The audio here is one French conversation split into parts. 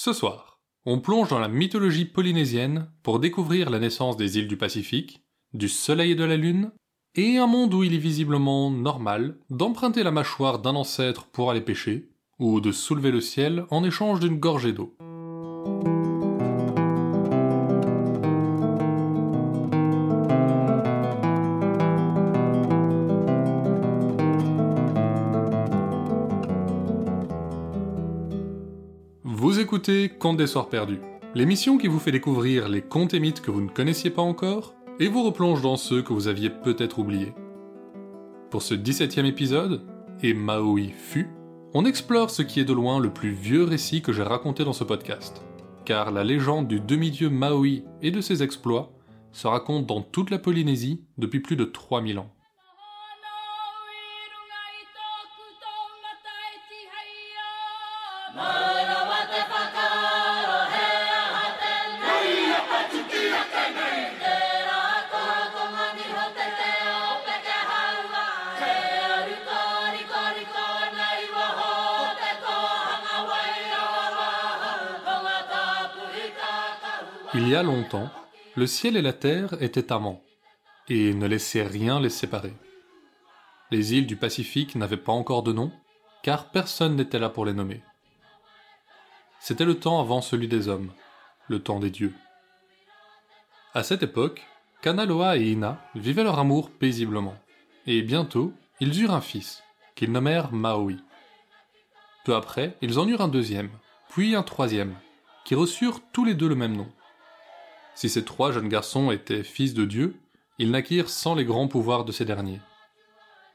Ce soir, on plonge dans la mythologie polynésienne pour découvrir la naissance des îles du Pacifique, du Soleil et de la Lune, et un monde où il est visiblement normal d'emprunter la mâchoire d'un ancêtre pour aller pêcher, ou de soulever le ciel en échange d'une gorgée d'eau. Contes des Soirs Perdus, l'émission qui vous fait découvrir les contes et mythes que vous ne connaissiez pas encore et vous replonge dans ceux que vous aviez peut-être oubliés. Pour ce 17e épisode, et Maui fut, on explore ce qui est de loin le plus vieux récit que j'ai raconté dans ce podcast, car la légende du demi-dieu Maui et de ses exploits se raconte dans toute la Polynésie depuis plus de 3000 ans. Le ciel et la terre étaient amants, et ne laissaient rien les séparer. Les îles du Pacifique n'avaient pas encore de nom, car personne n'était là pour les nommer. C'était le temps avant celui des hommes, le temps des dieux. À cette époque, Kanaloa et Ina vivaient leur amour paisiblement, et bientôt, ils eurent un fils, qu'ils nommèrent Maui. Peu après, ils en eurent un deuxième, puis un troisième, qui reçurent tous les deux le même nom. Si ces trois jeunes garçons étaient fils de Dieu, ils naquirent sans les grands pouvoirs de ces derniers.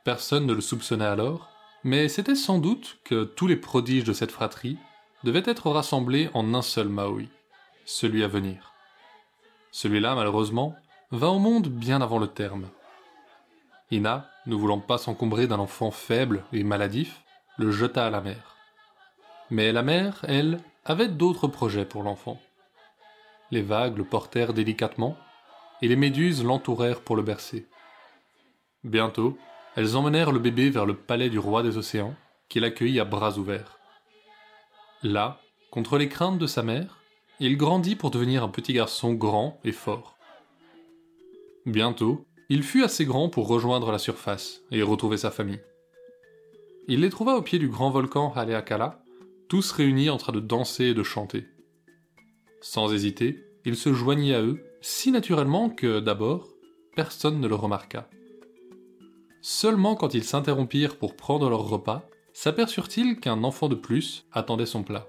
Personne ne le soupçonnait alors, mais c'était sans doute que tous les prodiges de cette fratrie devaient être rassemblés en un seul Maui, celui à venir. Celui-là, malheureusement, va au monde bien avant le terme. Ina, ne voulant pas s'encombrer d'un enfant faible et maladif, le jeta à la mer. Mais la mère, elle, avait d'autres projets pour l'enfant les vagues le portèrent délicatement, et les méduses l'entourèrent pour le bercer. Bientôt, elles emmenèrent le bébé vers le palais du roi des océans, qui l'accueillit à bras ouverts. Là, contre les craintes de sa mère, il grandit pour devenir un petit garçon grand et fort. Bientôt, il fut assez grand pour rejoindre la surface et retrouver sa famille. Il les trouva au pied du grand volcan Haleakala, tous réunis en train de danser et de chanter. Sans hésiter, il se joignit à eux, si naturellement que, d'abord, personne ne le remarqua. Seulement quand ils s'interrompirent pour prendre leur repas, s'aperçurent-ils qu'un enfant de plus attendait son plat.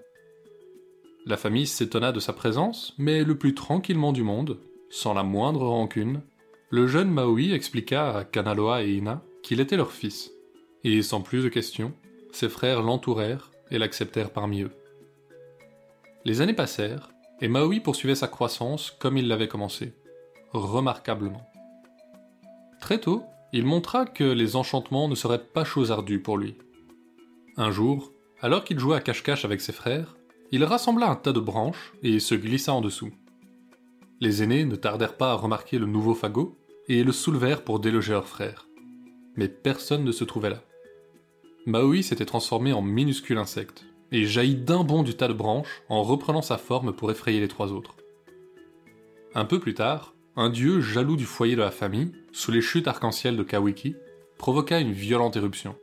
La famille s'étonna de sa présence, mais le plus tranquillement du monde, sans la moindre rancune, le jeune Maui expliqua à Kanaloa et Ina qu'il était leur fils, et sans plus de questions, ses frères l'entourèrent et l'acceptèrent parmi eux. Les années passèrent, et Maui poursuivait sa croissance comme il l'avait commencé, remarquablement. Très tôt, il montra que les enchantements ne seraient pas chose ardue pour lui. Un jour, alors qu'il jouait à cache-cache avec ses frères, il rassembla un tas de branches et se glissa en dessous. Les aînés ne tardèrent pas à remarquer le nouveau fagot et le soulevèrent pour déloger leurs frères. Mais personne ne se trouvait là. Maui s'était transformé en minuscule insecte, et jaillit d'un bond du tas de branches en reprenant sa forme pour effrayer les trois autres. Un peu plus tard, un dieu jaloux du foyer de la famille, sous les chutes arc-en-ciel de Kawiki, provoqua une violente éruption.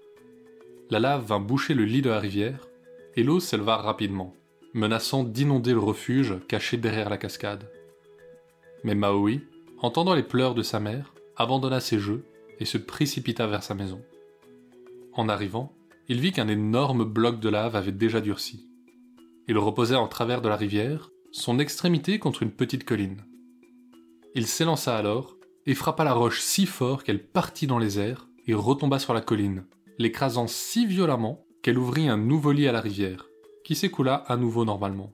La lave vint boucher le lit de la rivière, et l'eau s'éleva rapidement, menaçant d'inonder le refuge caché derrière la cascade. Mais Maui, entendant les pleurs de sa mère, abandonna ses jeux et se précipita vers sa maison. En arrivant, il vit qu'un énorme bloc de lave avait déjà durci. Il reposait en travers de la rivière, son extrémité contre une petite colline. Il s'élança alors et frappa la roche si fort qu'elle partit dans les airs et retomba sur la colline, l'écrasant si violemment qu'elle ouvrit un nouveau lit à la rivière, qui s'écoula à nouveau normalement.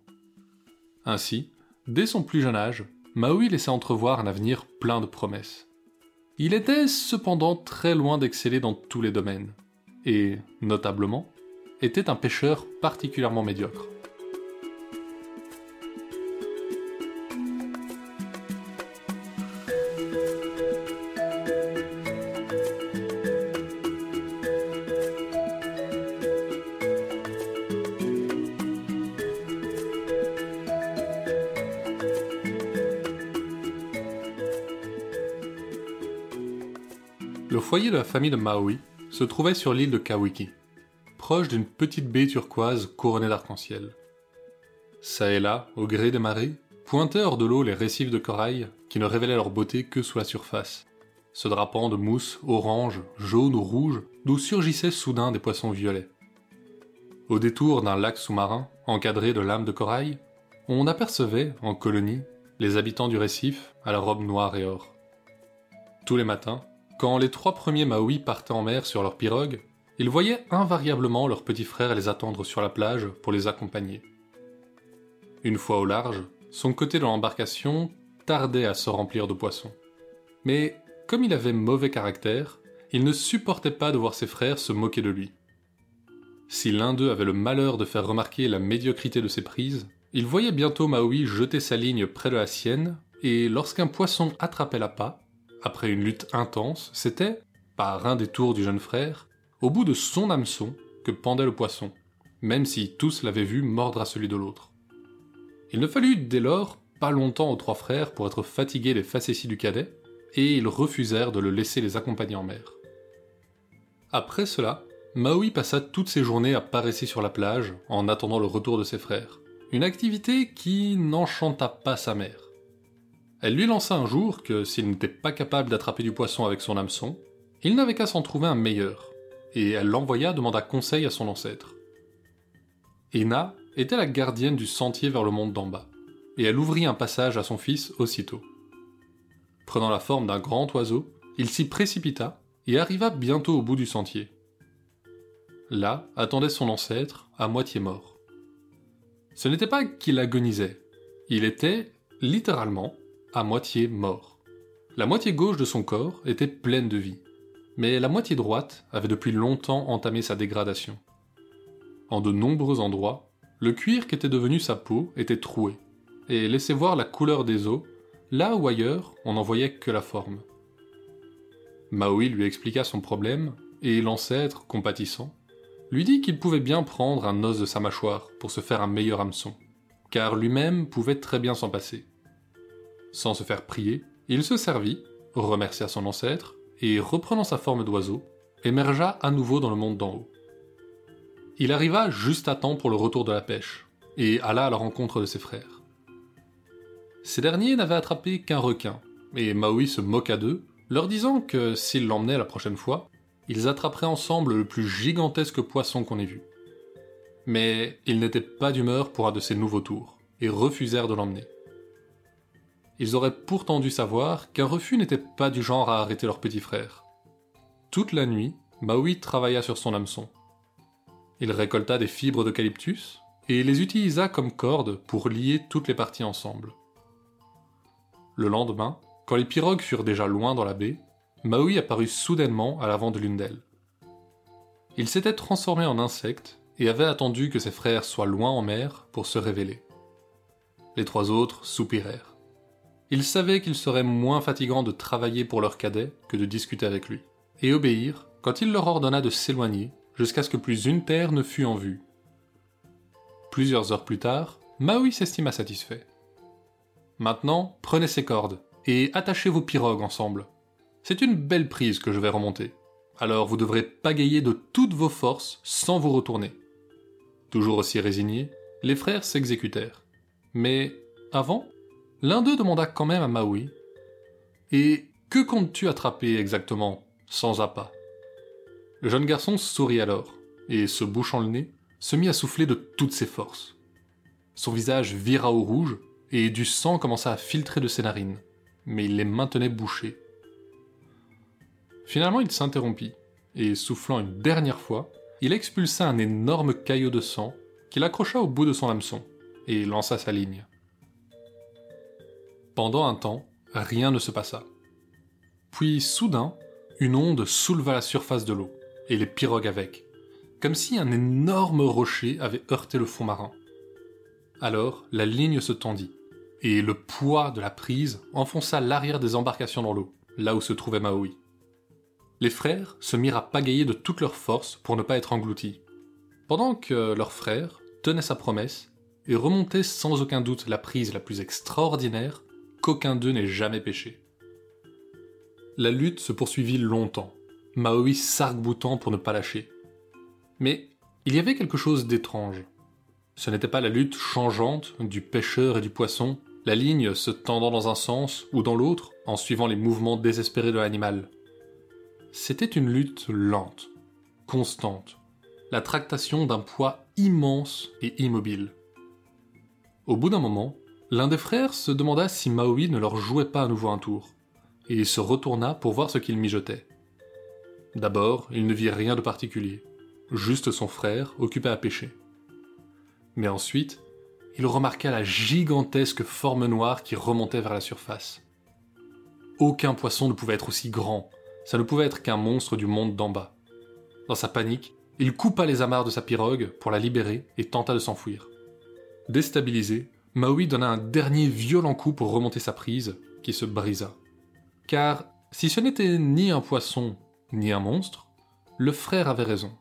Ainsi, dès son plus jeune âge, Maui laissa entrevoir un avenir plein de promesses. Il était cependant très loin d'exceller dans tous les domaines et notablement, était un pêcheur particulièrement médiocre. Le foyer de la famille de Maui se trouvait sur l'île de Kawiki, proche d'une petite baie turquoise couronnée d'arc-en-ciel. Ça et là, au gré des marées, pointaient hors de l'eau les récifs de corail qui ne révélaient leur beauté que sous la surface, se drapant de mousse orange, jaune ou rouge, d'où surgissaient soudain des poissons violets. Au détour d'un lac sous-marin, encadré de lames de corail, on apercevait, en colonie, les habitants du récif à la robe noire et or. Tous les matins, quand les trois premiers Maui partaient en mer sur leur pirogue, ils voyaient invariablement leurs petits frères les attendre sur la plage pour les accompagner. Une fois au large, son côté de l'embarcation tardait à se remplir de poissons. Mais comme il avait mauvais caractère, il ne supportait pas de voir ses frères se moquer de lui. Si l'un d'eux avait le malheur de faire remarquer la médiocrité de ses prises, il voyait bientôt Maui jeter sa ligne près de la sienne, et lorsqu'un poisson attrapait la pas, après une lutte intense, c'était, par un des tours du jeune frère, au bout de son hameçon que pendait le poisson, même si tous l'avaient vu mordre à celui de l'autre. Il ne fallut dès lors pas longtemps aux trois frères pour être fatigués des facéties du cadet, et ils refusèrent de le laisser les accompagner en mer. Après cela, Maui passa toutes ses journées à paresser sur la plage en attendant le retour de ses frères, une activité qui n'enchanta pas sa mère. Elle lui lança un jour que s'il n'était pas capable d'attraper du poisson avec son hameçon, il n'avait qu'à s'en trouver un meilleur, et elle l'envoya demander conseil à son ancêtre. Ina était la gardienne du sentier vers le monde d'en bas, et elle ouvrit un passage à son fils aussitôt. Prenant la forme d'un grand oiseau, il s'y précipita et arriva bientôt au bout du sentier. Là attendait son ancêtre, à moitié mort. Ce n'était pas qu'il agonisait, il était, littéralement, à moitié mort. La moitié gauche de son corps était pleine de vie, mais la moitié droite avait depuis longtemps entamé sa dégradation. En de nombreux endroits, le cuir qui était devenu sa peau était troué, et laissait voir la couleur des os, là où ailleurs on n'en voyait que la forme. Maui lui expliqua son problème, et l'ancêtre, compatissant, lui dit qu'il pouvait bien prendre un os de sa mâchoire pour se faire un meilleur hameçon, car lui-même pouvait très bien s'en passer. Sans se faire prier, il se servit, remercia son ancêtre, et reprenant sa forme d'oiseau, émergea à nouveau dans le monde d'en haut. Il arriva juste à temps pour le retour de la pêche, et alla à la rencontre de ses frères. Ces derniers n'avaient attrapé qu'un requin, et Maui se moqua d'eux, leur disant que s'ils l'emmenaient la prochaine fois, ils attraperaient ensemble le plus gigantesque poisson qu'on ait vu. Mais ils n'étaient pas d'humeur pour un de ces nouveaux tours, et refusèrent de l'emmener. Ils auraient pourtant dû savoir qu'un refus n'était pas du genre à arrêter leur petit frère. Toute la nuit, Maui travailla sur son hameçon. Il récolta des fibres d'eucalyptus et les utilisa comme cordes pour lier toutes les parties ensemble. Le lendemain, quand les pirogues furent déjà loin dans la baie, Maui apparut soudainement à l'avant de l'une d'elles. Il s'était transformé en insecte et avait attendu que ses frères soient loin en mer pour se révéler. Les trois autres soupirèrent. Ils savaient qu'il serait moins fatigant de travailler pour leur cadet que de discuter avec lui, et obéirent quand il leur ordonna de s'éloigner jusqu'à ce que plus une terre ne fût en vue. Plusieurs heures plus tard, Maui s'estima satisfait. Maintenant, prenez ces cordes et attachez vos pirogues ensemble. C'est une belle prise que je vais remonter. Alors vous devrez pagayer de toutes vos forces sans vous retourner. Toujours aussi résignés, les frères s'exécutèrent. Mais avant, L'un d'eux demanda quand même à Maui Et que comptes-tu attraper exactement, sans appât? Le jeune garçon sourit alors, et se bouchant le nez, se mit à souffler de toutes ses forces. Son visage vira au rouge, et du sang commença à filtrer de ses narines, mais il les maintenait bouchées. Finalement, il s'interrompit, et soufflant une dernière fois, il expulsa un énorme caillot de sang qu'il accrocha au bout de son hameçon, et lança sa ligne. Pendant un temps, rien ne se passa. Puis soudain, une onde souleva la surface de l'eau, et les pirogues avec, comme si un énorme rocher avait heurté le fond marin. Alors la ligne se tendit, et le poids de la prise enfonça l'arrière des embarcations dans l'eau, là où se trouvait Maui. Les frères se mirent à pagayer de toute leur force pour ne pas être engloutis, pendant que leur frère tenait sa promesse et remontait sans aucun doute la prise la plus extraordinaire qu'aucun d'eux n'ait jamais péché. La lutte se poursuivit longtemps, Maui s'arc-boutant pour ne pas lâcher. Mais il y avait quelque chose d'étrange. Ce n'était pas la lutte changeante du pêcheur et du poisson, la ligne se tendant dans un sens ou dans l'autre en suivant les mouvements désespérés de l'animal. C'était une lutte lente, constante, la tractation d'un poids immense et immobile. Au bout d'un moment, l'un des frères se demanda si Maui ne leur jouait pas à nouveau un tour, et il se retourna pour voir ce qu'il mijotait. D'abord, il ne vit rien de particulier, juste son frère occupé à pêcher. Mais ensuite, il remarqua la gigantesque forme noire qui remontait vers la surface. Aucun poisson ne pouvait être aussi grand, ça ne pouvait être qu'un monstre du monde d'en bas. Dans sa panique, il coupa les amarres de sa pirogue pour la libérer et tenta de s'enfuir. Déstabilisé, Maui donna un dernier violent coup pour remonter sa prise, qui se brisa. Car si ce n'était ni un poisson, ni un monstre, le frère avait raison.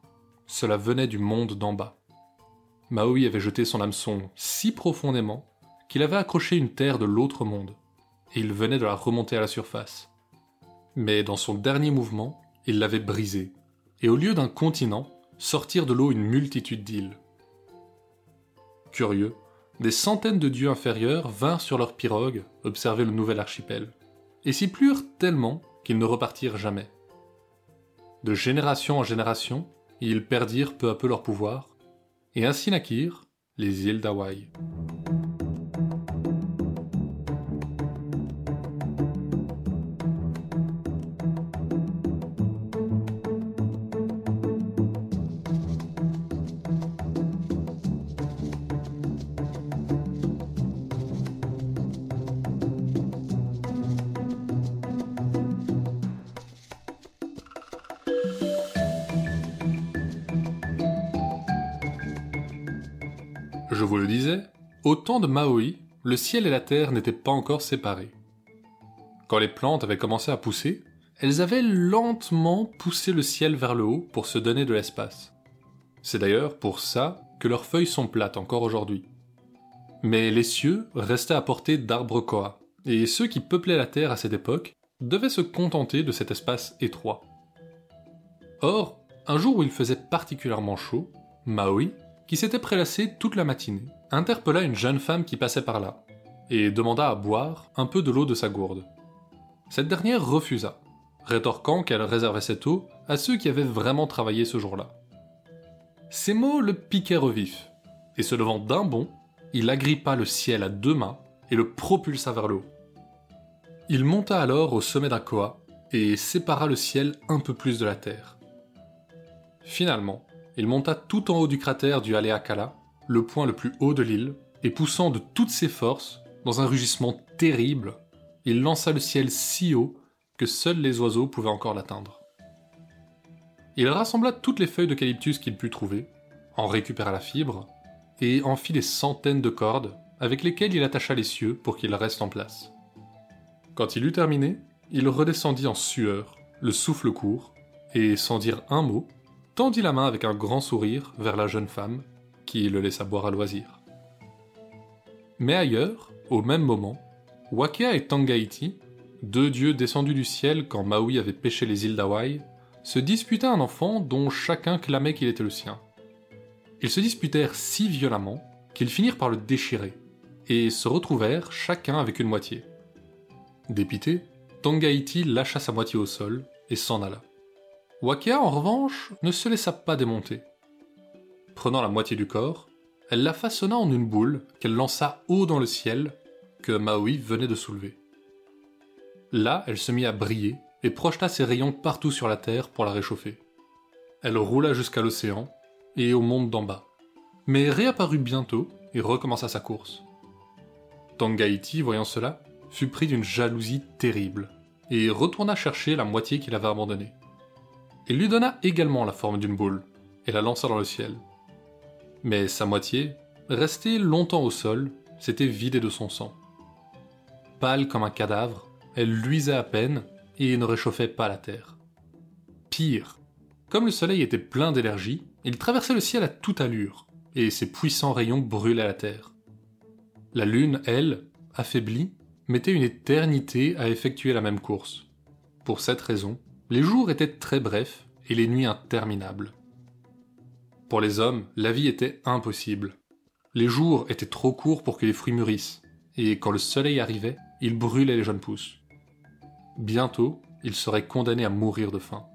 Cela venait du monde d'en bas. Maui avait jeté son hameçon si profondément qu'il avait accroché une terre de l'autre monde, et il venait de la remonter à la surface. Mais dans son dernier mouvement, il l'avait brisée, et au lieu d'un continent, sortir de l'eau une multitude d'îles. Curieux, des centaines de dieux inférieurs vinrent sur leur pirogue observer le nouvel archipel, et s'y plurent tellement qu'ils ne repartirent jamais. De génération en génération, ils perdirent peu à peu leur pouvoir, et ainsi naquirent les îles d'Hawaï. Temps de Maui, le ciel et la terre n'étaient pas encore séparés. Quand les plantes avaient commencé à pousser, elles avaient lentement poussé le ciel vers le haut pour se donner de l'espace. C'est d'ailleurs pour ça que leurs feuilles sont plates encore aujourd'hui. Mais les cieux restaient à portée d'arbres koa, et ceux qui peuplaient la terre à cette époque devaient se contenter de cet espace étroit. Or, un jour où il faisait particulièrement chaud, Maui, qui s'était prélassé toute la matinée, interpella une jeune femme qui passait par là, et demanda à boire un peu de l'eau de sa gourde. Cette dernière refusa, rétorquant qu'elle réservait cette eau à ceux qui avaient vraiment travaillé ce jour-là. Ces mots le piquèrent vif, et se levant d'un bond, il agrippa le ciel à deux mains et le propulsa vers le haut. Il monta alors au sommet d'un koa et sépara le ciel un peu plus de la terre. Finalement, il monta tout en haut du cratère du Haleakala, le point le plus haut de l'île, et poussant de toutes ses forces, dans un rugissement terrible, il lança le ciel si haut que seuls les oiseaux pouvaient encore l'atteindre. Il rassembla toutes les feuilles d'eucalyptus qu'il put trouver, en récupéra la fibre, et en fit des centaines de cordes avec lesquelles il attacha les cieux pour qu'ils restent en place. Quand il eut terminé, il redescendit en sueur, le souffle court, et sans dire un mot, tendit la main avec un grand sourire vers la jeune femme, qui le laissa boire à loisir. Mais ailleurs, au même moment, Wakea et Tangaiti, deux dieux descendus du ciel quand Maui avait pêché les îles d'Hawaï, se disputaient un enfant dont chacun clamait qu'il était le sien. Ils se disputèrent si violemment qu'ils finirent par le déchirer, et se retrouvèrent chacun avec une moitié. Dépité, Tangaiti lâcha sa moitié au sol et s'en alla. Wakea, en revanche, ne se laissa pas démonter. Prenant la moitié du corps, elle la façonna en une boule qu'elle lança haut dans le ciel que Maui venait de soulever. Là, elle se mit à briller et projeta ses rayons partout sur la terre pour la réchauffer. Elle roula jusqu'à l'océan et au monde d'en bas, mais réapparut bientôt et recommença sa course. Tangaiti, voyant cela, fut pris d'une jalousie terrible et retourna chercher la moitié qu'il avait abandonnée. Il lui donna également la forme d'une boule et la lança dans le ciel. Mais sa moitié, restée longtemps au sol, s'était vidée de son sang. Pâle comme un cadavre, elle luisait à peine et ne réchauffait pas la terre. Pire, comme le soleil était plein d'énergie, il traversait le ciel à toute allure, et ses puissants rayons brûlaient la terre. La lune, elle, affaiblie, mettait une éternité à effectuer la même course. Pour cette raison, Les jours étaient très brefs et les nuits interminables. Pour les hommes, la vie était impossible. Les jours étaient trop courts pour que les fruits mûrissent, et quand le soleil arrivait, il brûlait les jeunes pousses. Bientôt, ils seraient condamnés à mourir de faim.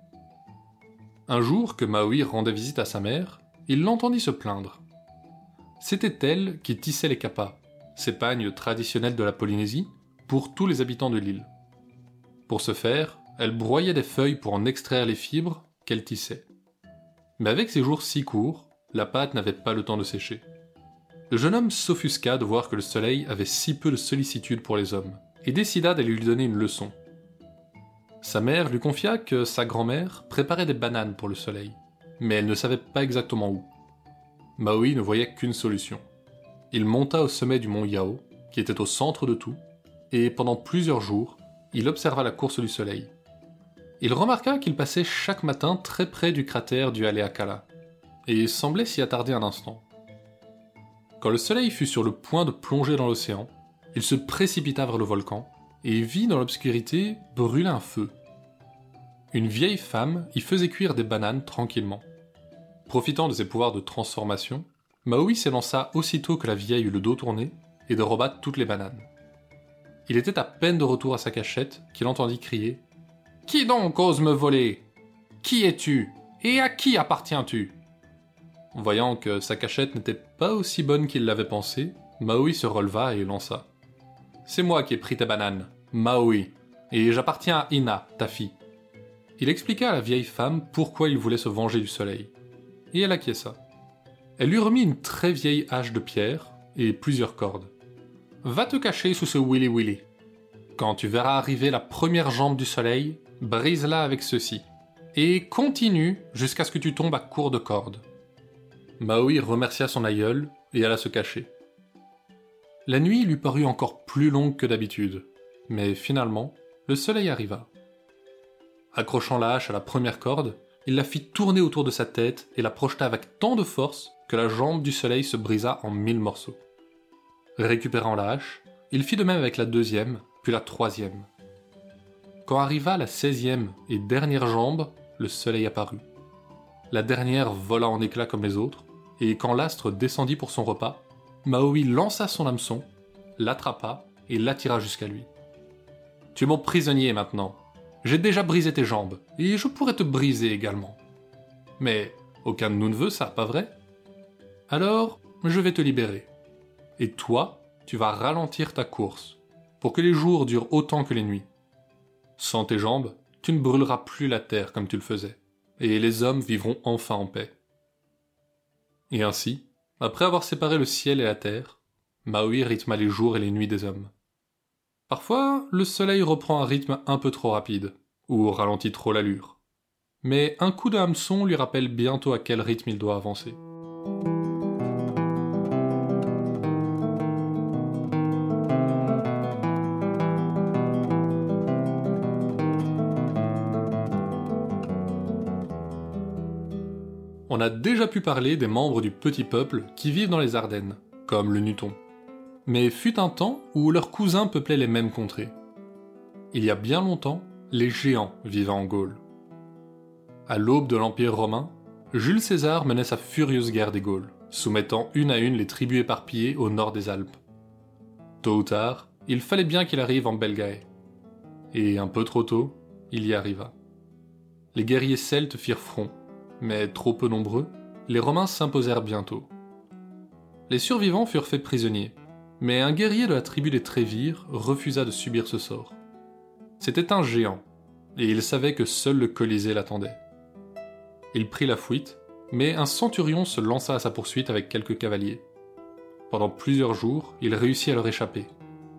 Un jour que Maui rendait visite à sa mère, il l'entendit se plaindre. C'était elle qui tissait les kapas, ces pagnes traditionnelles de la Polynésie, pour tous les habitants de l'île. Pour ce faire, elle broyait des feuilles pour en extraire les fibres qu'elle tissait. Mais avec ces jours si courts, la pâte n'avait pas le temps de sécher. Le jeune homme s'offusqua de voir que le soleil avait si peu de sollicitude pour les hommes, et décida d'aller lui donner une leçon. Sa mère lui confia que sa grand-mère préparait des bananes pour le soleil, mais elle ne savait pas exactement où. Maui ne voyait qu'une solution. Il monta au sommet du mont Yao, qui était au centre de tout, et pendant plusieurs jours, il observa la course du soleil. Il remarqua qu'il passait chaque matin très près du cratère du Haleakala, et semblait s'y attarder un instant. Quand le soleil fut sur le point de plonger dans l'océan, il se précipita vers le volcan et vit dans l'obscurité brûler un feu. Une vieille femme y faisait cuire des bananes tranquillement. Profitant de ses pouvoirs de transformation, Maui s'élança aussitôt que la vieille eut le dos tourné et rebattre toutes les bananes. Il était à peine de retour à sa cachette qu'il entendit crier Qui donc ose me voler? Qui es-tu? Et à qui appartiens-tu? Voyant que sa cachette n'était pas aussi bonne qu'il l'avait pensé, Maui se releva et lança C'est moi qui ai pris ta banane, Maui, et j'appartiens à Ina, ta fille. Il expliqua à la vieille femme pourquoi il voulait se venger du soleil, et elle acquiesça. Elle lui remit une très vieille hache de pierre et plusieurs cordes. Va te cacher sous ce Willy Willy. Quand tu verras arriver la première jambe du soleil, brise-la avec ceci. Et continue jusqu'à ce que tu tombes à court de cordes. Maui remercia son aïeul et alla se cacher. La nuit lui parut encore plus longue que d'habitude, mais finalement, le soleil arriva. Accrochant la hache à la première corde, il la fit tourner autour de sa tête et la projeta avec tant de force que la jambe du soleil se brisa en mille morceaux. Récupérant la hache, il fit de même avec la deuxième, puis la troisième. Quand arriva la seizième et dernière jambe, le soleil apparut. La dernière vola en éclats comme les autres, et quand l'astre descendit pour son repas, Maui lança son hameçon, l'attrapa et l'attira jusqu'à lui. Tu es mon prisonnier maintenant. J'ai déjà brisé tes jambes, et je pourrais te briser également. Mais aucun de nous ne veut ça, pas vrai? Alors, je vais te libérer. Et toi, tu vas ralentir ta course, pour que les jours durent autant que les nuits. Sans tes jambes, tu ne brûleras plus la terre comme tu le faisais, et les hommes vivront enfin en paix. Et ainsi, après avoir séparé le ciel et la terre, Maui rythma les jours et les nuits des hommes. Parfois, le soleil reprend un rythme un peu trop rapide, ou ralentit trop l'allure. Mais un coup de hameçon lui rappelle bientôt à quel rythme il doit avancer. On a déjà pu parler des membres du petit peuple qui vivent dans les Ardennes, comme le Nuton. Mais fut un temps où leurs cousins peuplaient les mêmes contrées. Il y a bien longtemps, les géants vivaient en Gaule. À l'aube de l'Empire romain, Jules César menait sa furieuse guerre des Gaules, soumettant une à une les tribus éparpillées au nord des Alpes. Tôt ou tard, il fallait bien qu'il arrive en Belgae. Et un peu trop tôt, il y arriva. Les guerriers celtes firent front, mais trop peu nombreux, les Romains s'imposèrent bientôt. Les survivants furent faits prisonniers, mais un guerrier de la tribu des Trévires refusa de subir ce sort. C'était un géant, et il savait que seul le Colisée l'attendait. Il prit la fuite, mais un centurion se lança à sa poursuite avec quelques cavaliers. Pendant plusieurs jours, il réussit à leur échapper,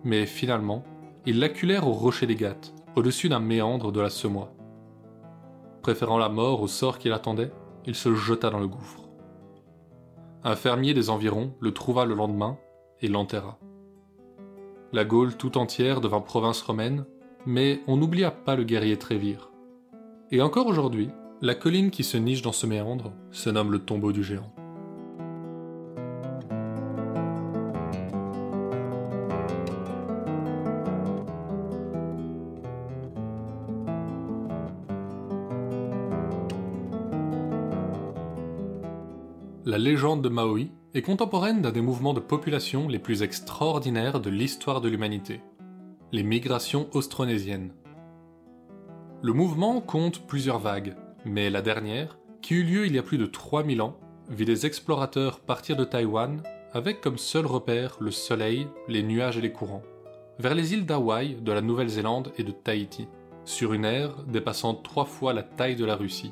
mais finalement, ils l'acculèrent au rocher des Gattes, au-dessus d'un méandre de la Semois. Préférant la mort au sort qui l'attendait, il se jeta dans le gouffre. Un fermier des environs le trouva le lendemain et l'enterra. La Gaule tout entière devint province romaine, mais on n'oublia pas le guerrier Trévire. Et encore aujourd'hui, la colline qui se niche dans ce méandre se nomme le tombeau du géant. Légende de Maui est contemporaine d'un des mouvements de population les plus extraordinaires de l'histoire de l'humanité, les migrations austronésiennes. Le mouvement compte plusieurs vagues, mais la dernière, qui eut lieu il y a plus de 3000 ans, vit des explorateurs partir de Taïwan avec comme seul repère le soleil, les nuages et les courants, vers les îles d'Hawaï, de la Nouvelle-Zélande et de Tahiti, sur une aire dépassant trois fois la taille de la Russie.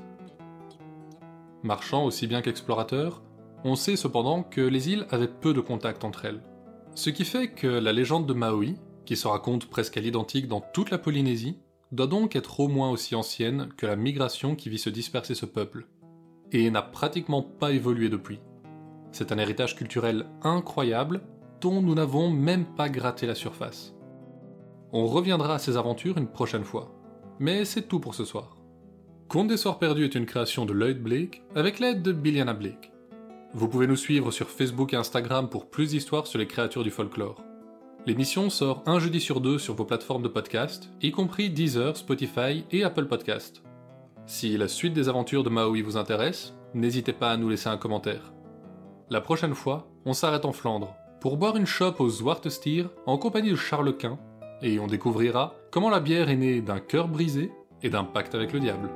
Marchant aussi bien qu'explorateurs, on sait cependant que les îles avaient peu de contact entre elles. Ce qui fait que la légende de Maui, qui se raconte presque à l'identique dans toute la Polynésie, doit donc être au moins aussi ancienne que la migration qui vit se disperser ce peuple, et n'a pratiquement pas évolué depuis. C'est un héritage culturel incroyable dont nous n'avons même pas gratté la surface. On reviendra à ces aventures une prochaine fois, mais c'est tout pour ce soir. Conte des Soirs Perdus est une création de Lloyd Blake avec l'aide de Billiana Blake. Vous pouvez nous suivre sur Facebook et Instagram pour plus d'histoires sur les créatures du folklore. L'émission sort un jeudi sur deux sur vos plateformes de podcast, y compris Deezer, Spotify et Apple Podcast. Si la suite des aventures de Maui vous intéresse, n'hésitez pas à nous laisser un commentaire. La prochaine fois, on s'arrête en Flandre pour boire une chope aux Zwartestier en compagnie de Charles Quint, et on découvrira comment la bière est née d'un cœur brisé et d'un pacte avec le diable.